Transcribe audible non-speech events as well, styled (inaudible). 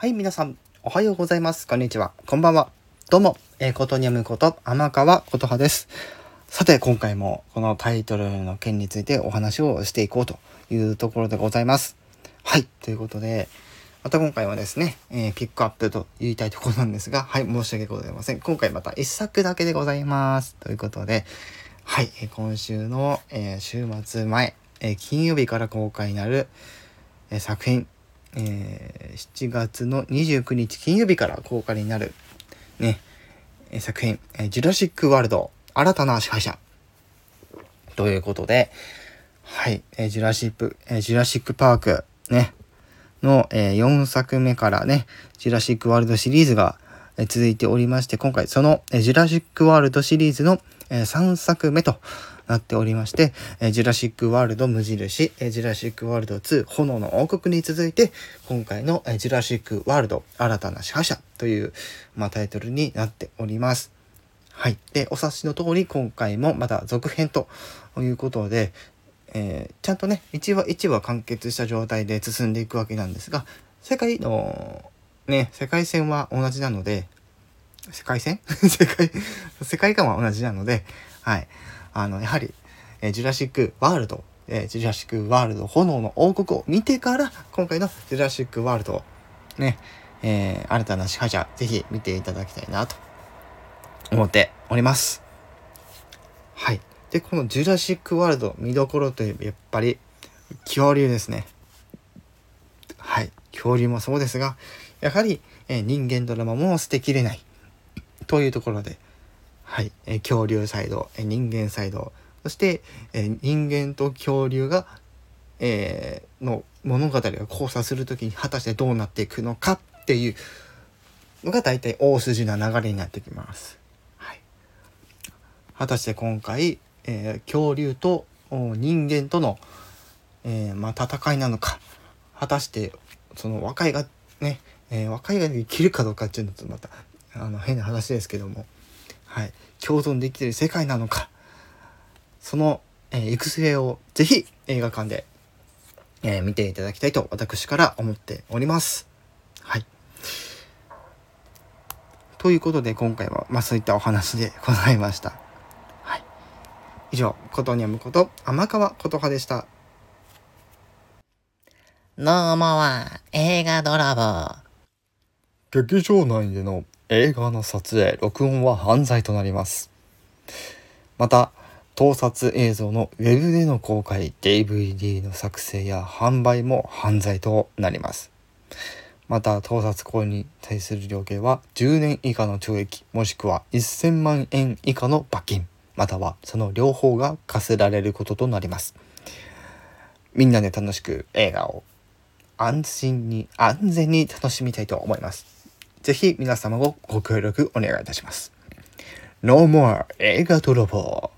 はい、皆さん、おはようございます。こんにちは。こんばんは。どうも、えー、ことにゃむこと、天川ことはです。さて、今回もこのタイトルの件についてお話をしていこうというところでございます。はい、ということで、また今回はですね、えー、ピックアップと言いたいところなんですが、はい、申し訳ございません。今回また1作だけでございます。ということで、はい、え、今週の、えー、週末前、え金曜日から公開になる、え作品、えー、7月の29日金曜日から公開になる、ね、作品、えジュラシック・ワールド、新たな支配者。ということで、はい、えジュラシック、えジュラシック・パーク、ね、の、え4作目からね、ジュラシック・ワールドシリーズが、続いておりまして、今回その、ジュラシック・ワールドシリーズの、3作目となっておりまして、ジュラシックワールド無印、ジュラシックワールド2炎の王国に続いて、今回の、ジュラシックワールド新たな支配者という、まあ、タイトルになっております。はい。で、お察しの通り、今回もまだ続編ということで、えー、ちゃんとね、1話1話完結した状態で進んでいくわけなんですが、世界の、ね、世界線は同じなので、世界線 (laughs) 世界、世界観は同じなので、はい。あの、やはり、えー、ジュラシックワールド、えー、ジュラシックワールド炎の王国を見てから、今回のジュラシックワールドをね、えー、新たな支配者、ぜひ見ていただきたいなと思っております。はい。で、このジュラシックワールド見どころといえばやっぱり恐竜ですね。はい。恐竜もそうですが、やはり、えー、人間ドラマも捨てきれないというところで、はい、え恐竜サイド、え人間サイド、そして、え人間と恐竜が、えー、の物語が交差する時に果たしてどうなっていくのかっていうのが大体大筋な流れになってきます。はい、果たして今回、えー、恐竜と人間との、えー、まあ、戦いなのか。果たしてその和解がね、えー、和解ができるかどうかっていうのとまたあの変な話ですけどもはい、共存できている世界なのかその、えー、行く末をぜひ映画館で、えー、見ていただきたいと私から思っております。はい。ということで今回は、まあ、そういったお話でございました。はい。以上、ことにゃむこと、天川ことはでした。どうもは映画泥棒。劇場内での映画の撮影録音は犯罪となります。また盗撮映像のウェブでの公開 DVD の作成や販売も犯罪となります。また盗撮行為に対する量刑は10年以下の懲役もしくは1000万円以下の罰金またはその両方が課せられることとなります。みんなで楽しく映画を安心に安全に楽しみたいと思います。ぜひ皆様をご協力お願いいたします。No more 映画泥棒